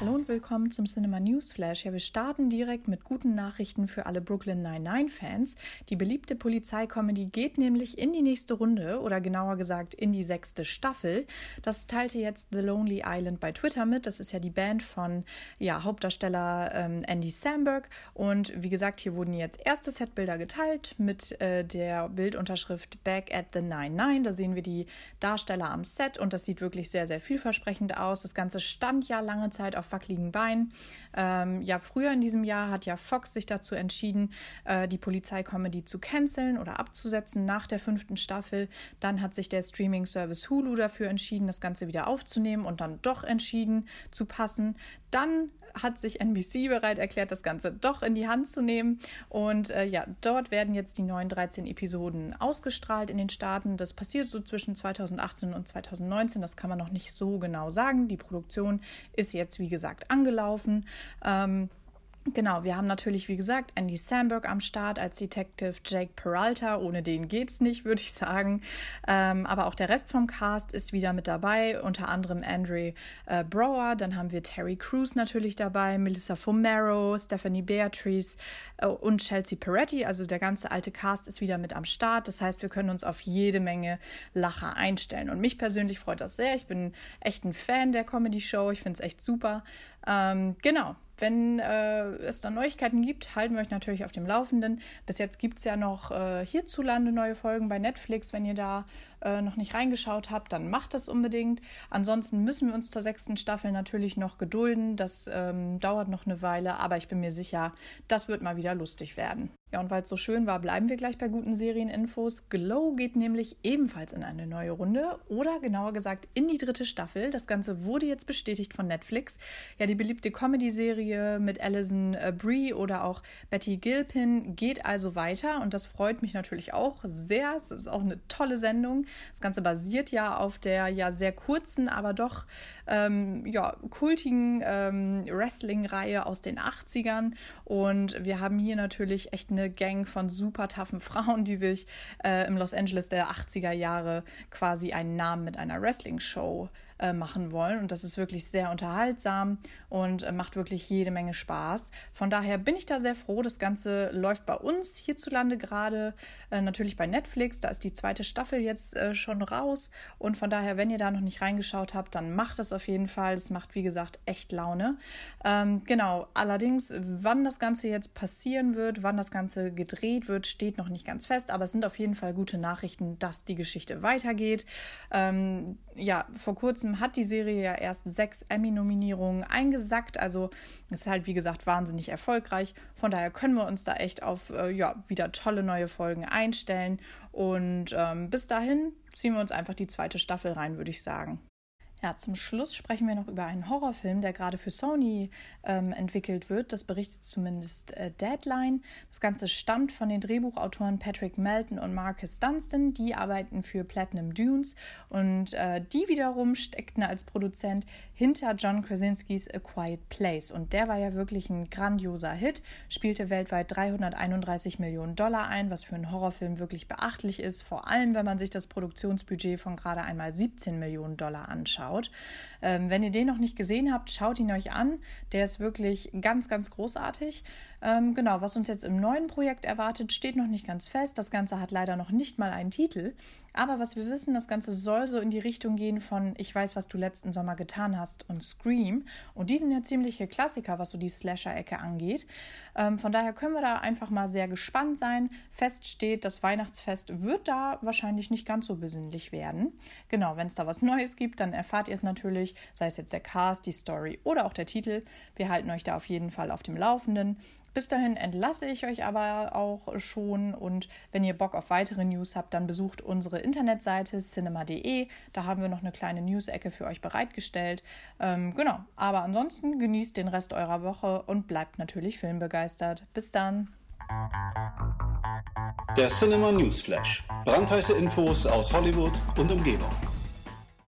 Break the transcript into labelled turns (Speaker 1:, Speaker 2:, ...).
Speaker 1: Hallo und willkommen zum Cinema News Flash. Ja, wir starten direkt mit guten Nachrichten für alle Brooklyn 99-Fans. Die beliebte Polizeikomödie geht nämlich in die nächste Runde oder genauer gesagt in die sechste Staffel. Das teilte jetzt The Lonely Island bei Twitter mit. Das ist ja die Band von ja, Hauptdarsteller ähm, Andy Samberg. Und wie gesagt, hier wurden jetzt erste Setbilder geteilt mit äh, der Bildunterschrift Back at the 99. Da sehen wir die Darsteller am Set und das sieht wirklich sehr, sehr vielversprechend aus. Das Ganze stand ja lange Zeit auf wackeligen Beinen. Ähm, ja, früher in diesem Jahr hat ja Fox sich dazu entschieden, äh, die Polizeicomedy zu canceln oder abzusetzen nach der fünften Staffel. Dann hat sich der Streaming-Service Hulu dafür entschieden, das Ganze wieder aufzunehmen und dann doch entschieden zu passen. Dann hat sich NBC bereit erklärt, das Ganze doch in die Hand zu nehmen. Und äh, ja, dort werden jetzt die neuen 13 Episoden ausgestrahlt in den Staaten. Das passiert so zwischen 2018 und 2019. Das kann man noch nicht so genau sagen. Die Produktion ist jetzt, wie gesagt, angelaufen. Ähm, Genau, wir haben natürlich, wie gesagt, Andy Samberg am Start als Detective Jake Peralta. Ohne den geht's nicht, würde ich sagen. Ähm, aber auch der Rest vom Cast ist wieder mit dabei, unter anderem Andre äh, Brower. Dann haben wir Terry Crews natürlich dabei, Melissa Fumero, Stephanie Beatrice äh, und Chelsea Peretti. Also der ganze alte Cast ist wieder mit am Start. Das heißt, wir können uns auf jede Menge Lacher einstellen. Und mich persönlich freut das sehr. Ich bin echt ein Fan der Comedy-Show. Ich finde es echt super. Ähm, genau, wenn äh, es dann Neuigkeiten gibt, halten wir euch natürlich auf dem Laufenden. Bis jetzt gibt es ja noch äh, hierzulande neue Folgen bei Netflix. Wenn ihr da äh, noch nicht reingeschaut habt, dann macht das unbedingt. Ansonsten müssen wir uns zur sechsten Staffel natürlich noch gedulden. Das ähm, dauert noch eine Weile, aber ich bin mir sicher, das wird mal wieder lustig werden. Ja, und weil es so schön war, bleiben wir gleich bei guten Serieninfos. Glow geht nämlich ebenfalls in eine neue Runde oder genauer gesagt in die dritte Staffel. Das Ganze wurde jetzt bestätigt von Netflix. Ja, die beliebte Comedy-Serie mit Alison äh, Brie oder auch Betty Gilpin geht also weiter und das freut mich natürlich auch sehr. Es ist auch eine tolle Sendung. Das Ganze basiert ja auf der ja sehr kurzen, aber doch ähm, ja, kultigen ähm, Wrestling-Reihe aus den 80ern und wir haben hier natürlich echt eine eine Gang von super taffen Frauen, die sich äh, im Los Angeles der 80er Jahre quasi einen Namen mit einer Wrestling-Show äh, machen wollen. Und das ist wirklich sehr unterhaltsam und äh, macht wirklich jede Menge Spaß. Von daher bin ich da sehr froh. Das Ganze läuft bei uns hierzulande gerade, äh, natürlich bei Netflix. Da ist die zweite Staffel jetzt schon raus. Und von daher, wenn ihr da noch nicht reingeschaut habt, dann macht das auf jeden Fall. Es macht, wie gesagt, echt Laune. Ähm, genau, allerdings, wann das Ganze jetzt passieren wird, wann das Ganze gedreht wird, steht noch nicht ganz fest. Aber es sind auf jeden Fall gute Nachrichten, dass die Geschichte weitergeht. Ähm, ja, vor kurzem hat die Serie ja erst sechs Emmy-Nominierungen eingesackt. Also ist halt, wie gesagt, wahnsinnig erfolgreich. Von daher können wir uns da echt auf äh, ja, wieder tolle neue Folgen einstellen. Und ähm, bis dahin ziehen wir uns einfach die zweite Staffel rein, würde ich sagen. Ja, zum Schluss sprechen wir noch über einen Horrorfilm, der gerade für Sony ähm, entwickelt wird. Das berichtet zumindest äh, Deadline. Das Ganze stammt von den Drehbuchautoren Patrick Melton und Marcus Dunstan. Die arbeiten für Platinum Dunes und äh, die wiederum steckten als Produzent hinter John Krasinskis A Quiet Place. Und der war ja wirklich ein grandioser Hit, spielte weltweit 331 Millionen Dollar ein, was für einen Horrorfilm wirklich beachtlich ist, vor allem wenn man sich das Produktionsbudget von gerade einmal 17 Millionen Dollar anschaut anschaut. Ähm, wenn ihr den noch nicht gesehen habt, schaut ihn euch an. Der ist wirklich ganz, ganz großartig. Ähm, genau, was uns jetzt im neuen Projekt erwartet, steht noch nicht ganz fest. Das Ganze hat leider noch nicht mal einen Titel. Aber was wir wissen, das Ganze soll so in die Richtung gehen von Ich weiß, was du letzten Sommer getan hast und Scream. Und die sind ja ziemliche Klassiker, was so die Slasher-Ecke angeht. Ähm, von daher können wir da einfach mal sehr gespannt sein. Fest steht, das Weihnachtsfest wird da wahrscheinlich nicht ganz so besinnlich werden. Genau, wenn es da was Neues gibt, dann erfahrt ihr es natürlich, sei es jetzt der Cast, die Story oder auch der Titel. Wir halten euch da auf jeden Fall auf dem Laufenden. Bis dahin entlasse ich euch aber auch schon und wenn ihr Bock auf weitere News habt, dann besucht unsere Internetseite cinema.de. Da haben wir noch eine kleine News-Ecke für euch bereitgestellt. Ähm, genau, aber ansonsten genießt den Rest eurer Woche und bleibt natürlich filmbegeistert. Bis dann.
Speaker 2: Der Cinema News Flash. Brandheiße Infos aus Hollywood und Umgebung.